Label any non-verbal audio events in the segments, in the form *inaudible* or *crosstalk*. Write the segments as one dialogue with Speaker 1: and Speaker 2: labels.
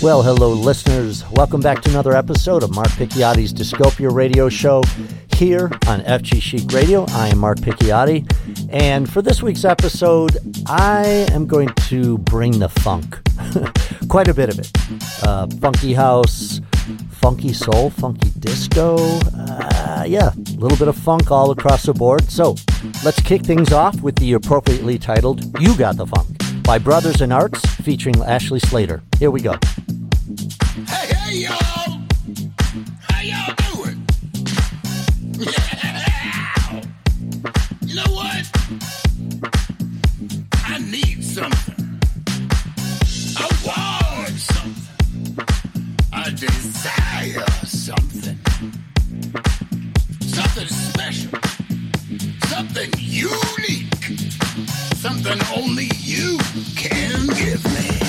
Speaker 1: Well, hello, listeners. Welcome back to another episode of Mark Picchiotti's Discopia Radio Show here on FG Chic Radio. I am Mark Picchiotti, and for this week's episode, I am going to bring the funk. *laughs* Quite a bit of it. Uh, funky house, funky soul, funky disco. Uh, yeah, a little bit of funk all across the board. So let's kick things off with the appropriately titled You Got the Funk by Brothers in Arts featuring Ashley Slater. Here we go.
Speaker 2: Hey, hey, y'all! How y'all doing? Yeah! You know what? I need something. I want something. I desire something. Something special. Something unique. Something only you can give me.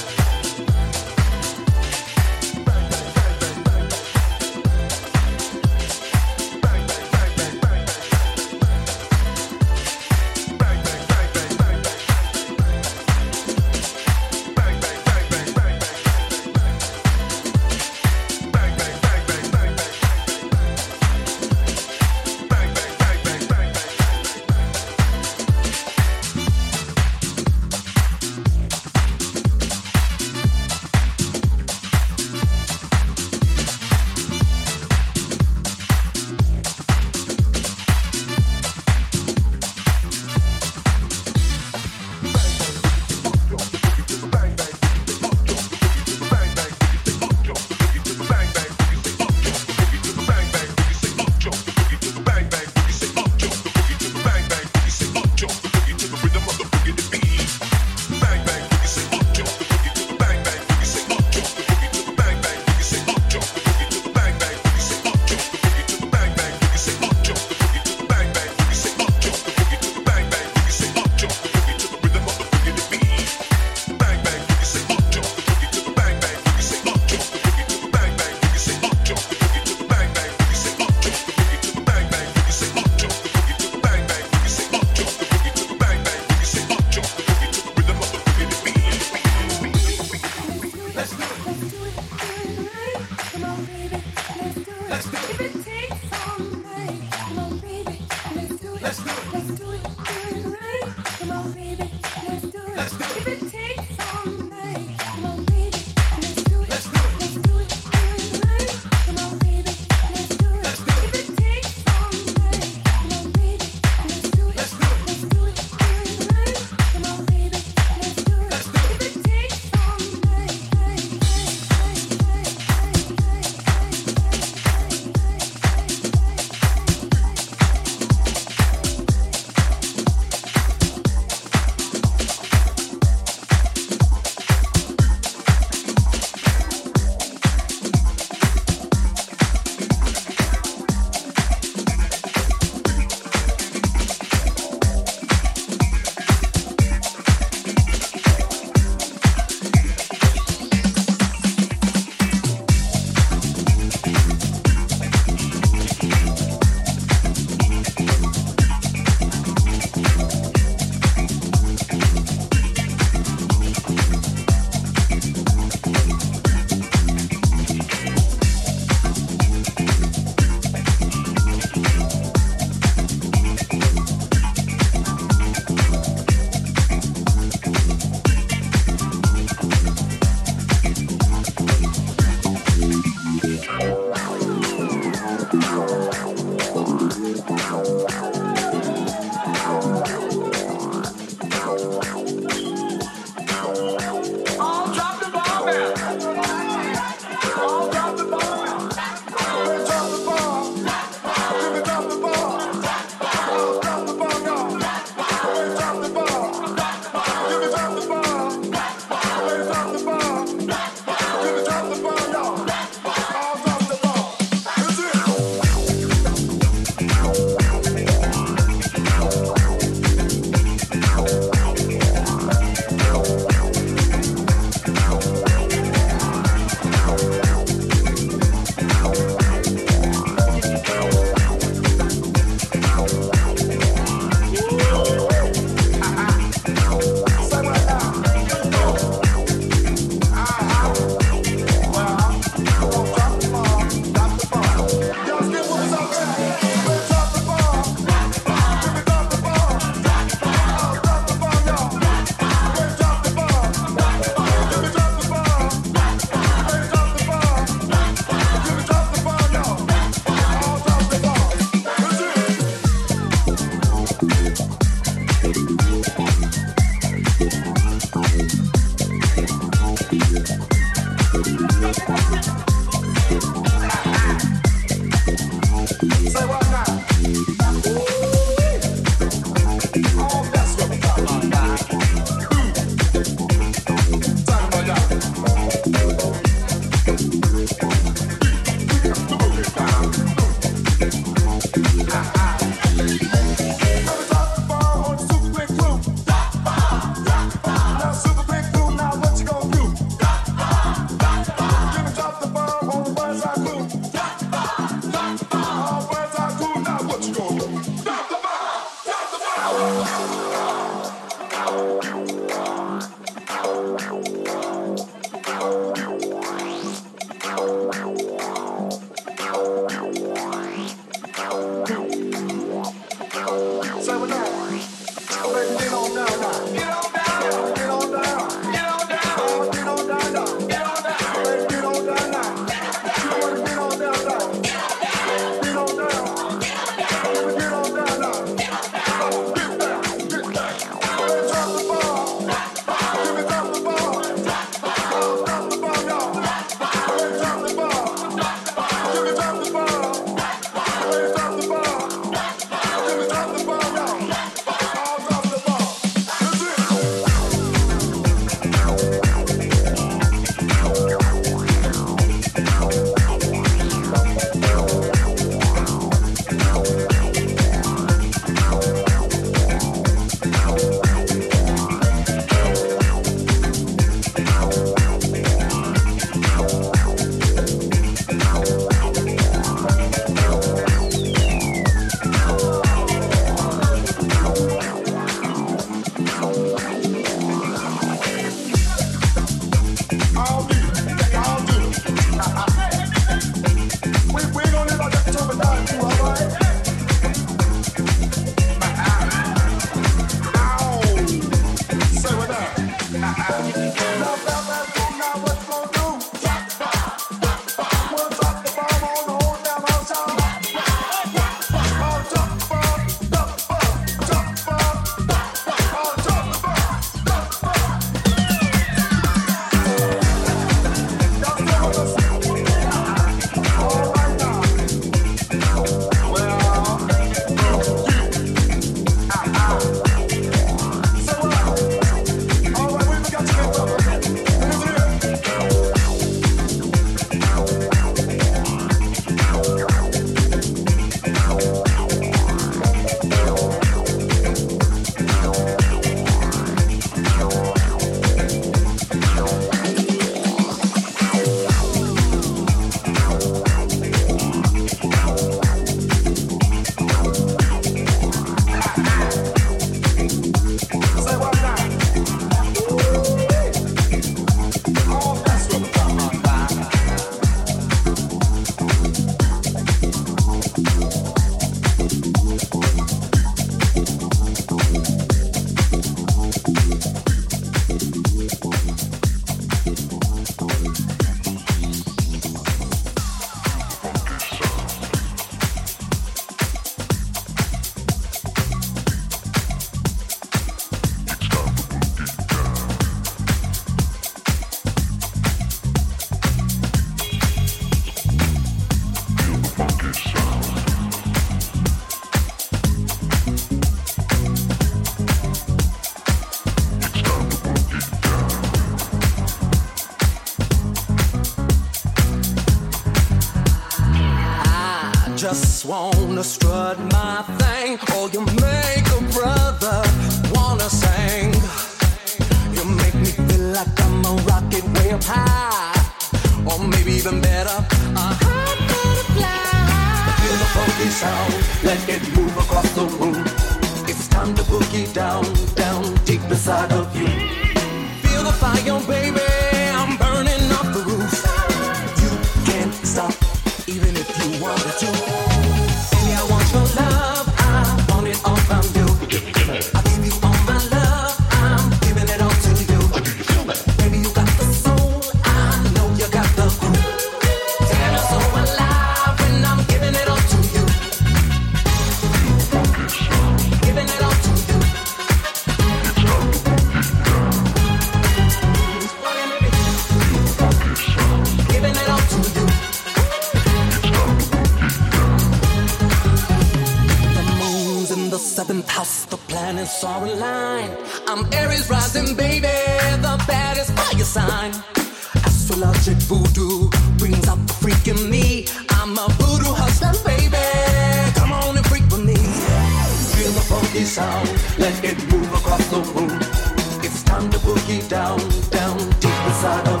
Speaker 3: sun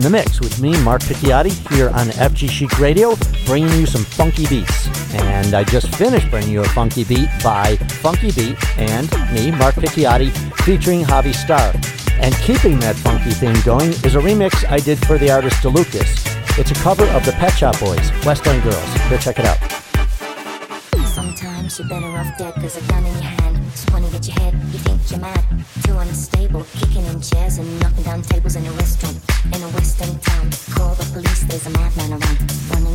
Speaker 3: in the
Speaker 1: mix with me, Mark Picchiotti, here on FG Chic Radio, bringing you some funky beats. And I just finished bringing you a funky beat by Funky Beat and me, Mark Picchiotti, featuring Javi Star. And keeping that funky theme going is a remix I did for the artist Da Lukas. It's a cover of the Pet Shop Boys, West End Girls. Go check it out.
Speaker 4: Sometimes you're better off dead cause a gun in your hand. Just wanna get your head, you think you're mad. Too unstable, kicking in chairs and knocking down tables in a restaurant. In a western town, call the police, there's a madman around.
Speaker 5: One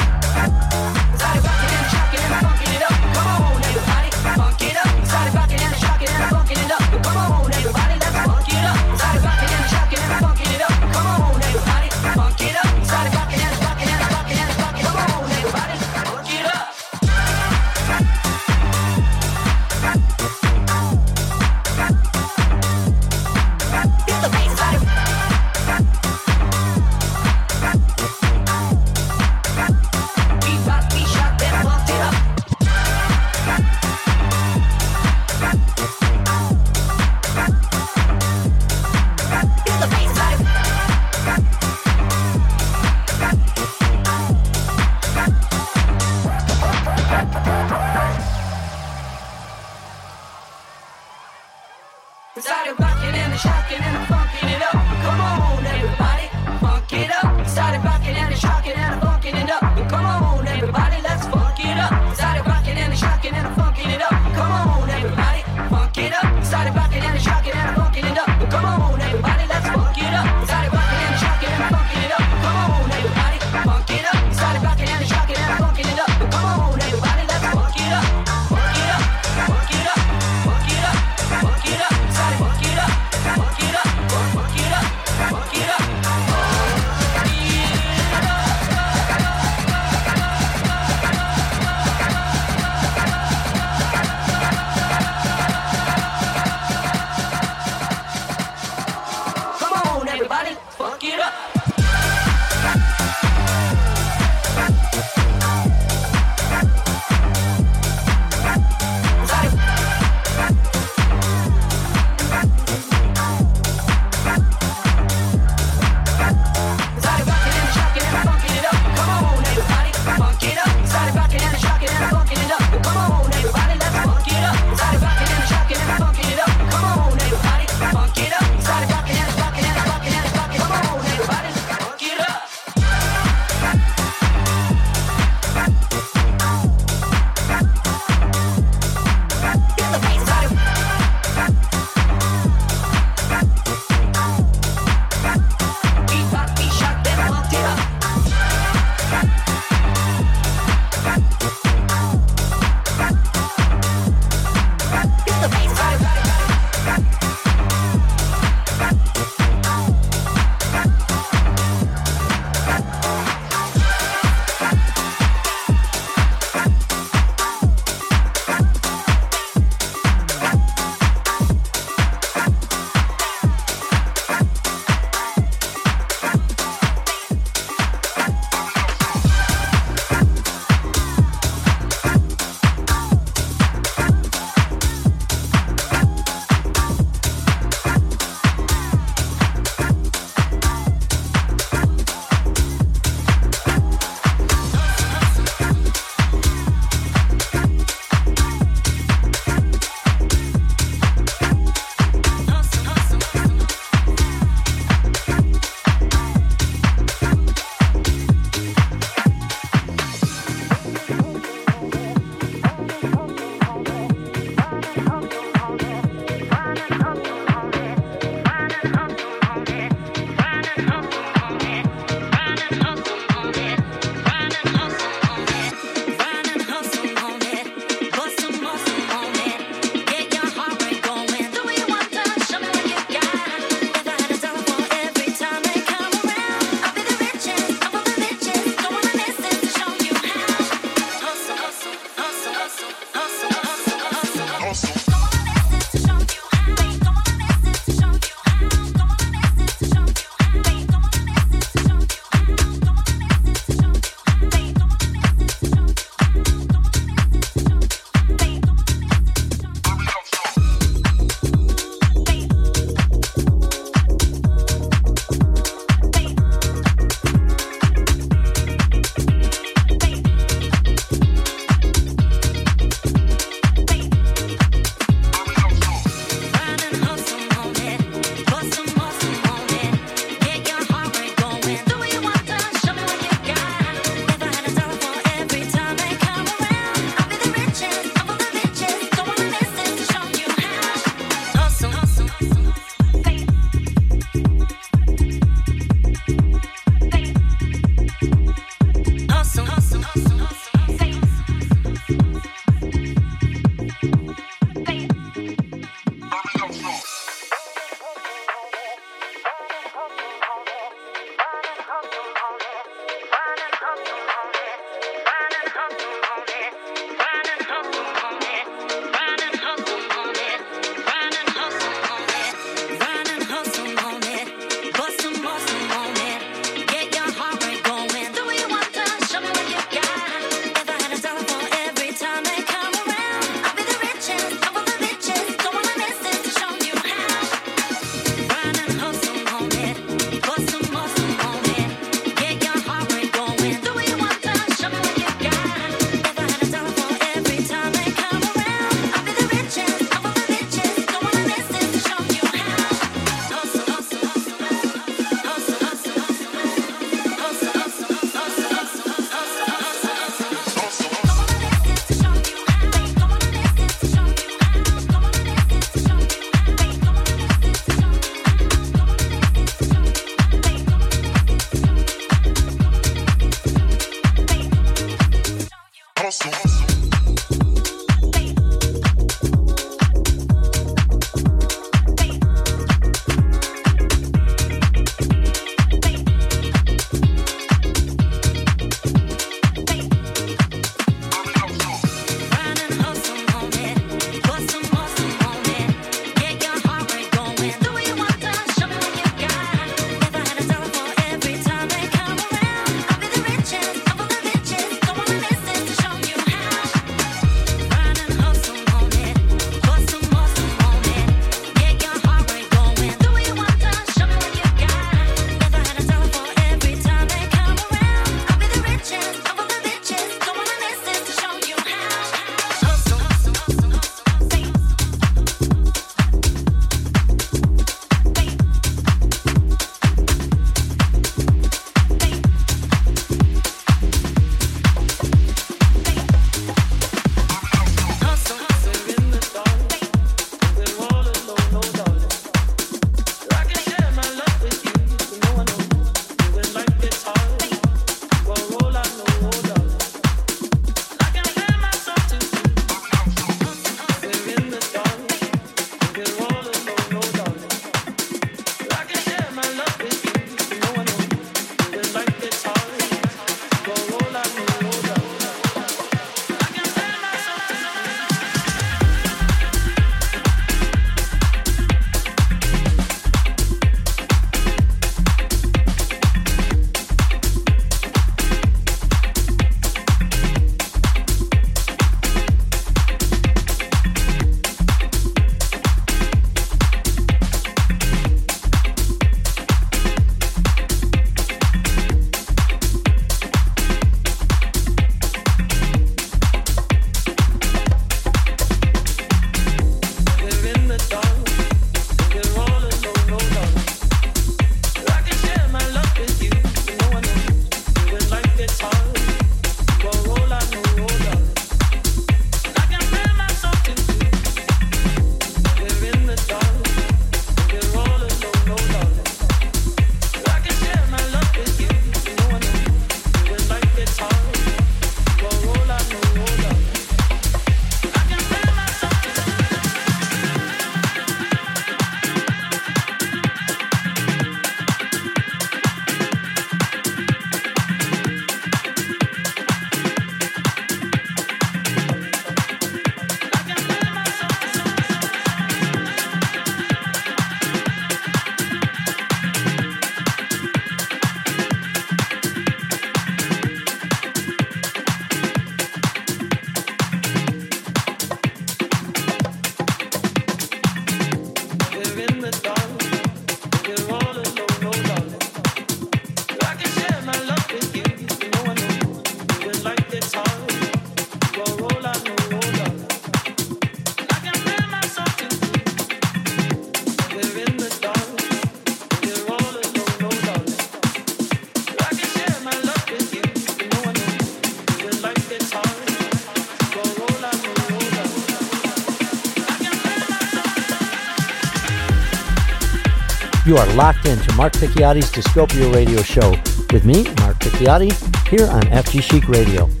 Speaker 5: into Mark Picchiotti's Discopia Radio Show with me, Mark Picchiotti, here on FG Chic Radio.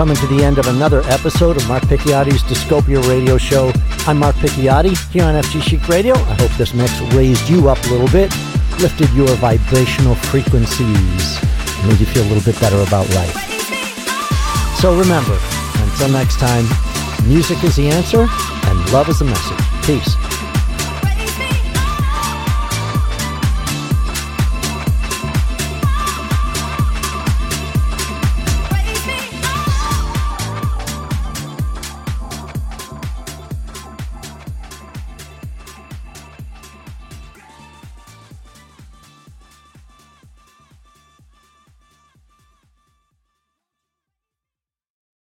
Speaker 1: Coming to the end of another episode of Mark Picchiotti's Discopia Radio Show. I'm Mark Picciotti here on FG Chic Radio. I hope this mix raised you up a little bit, lifted your vibrational frequencies, made you feel a little bit better about life. So remember, until next time, music is the answer and love is the message. Peace.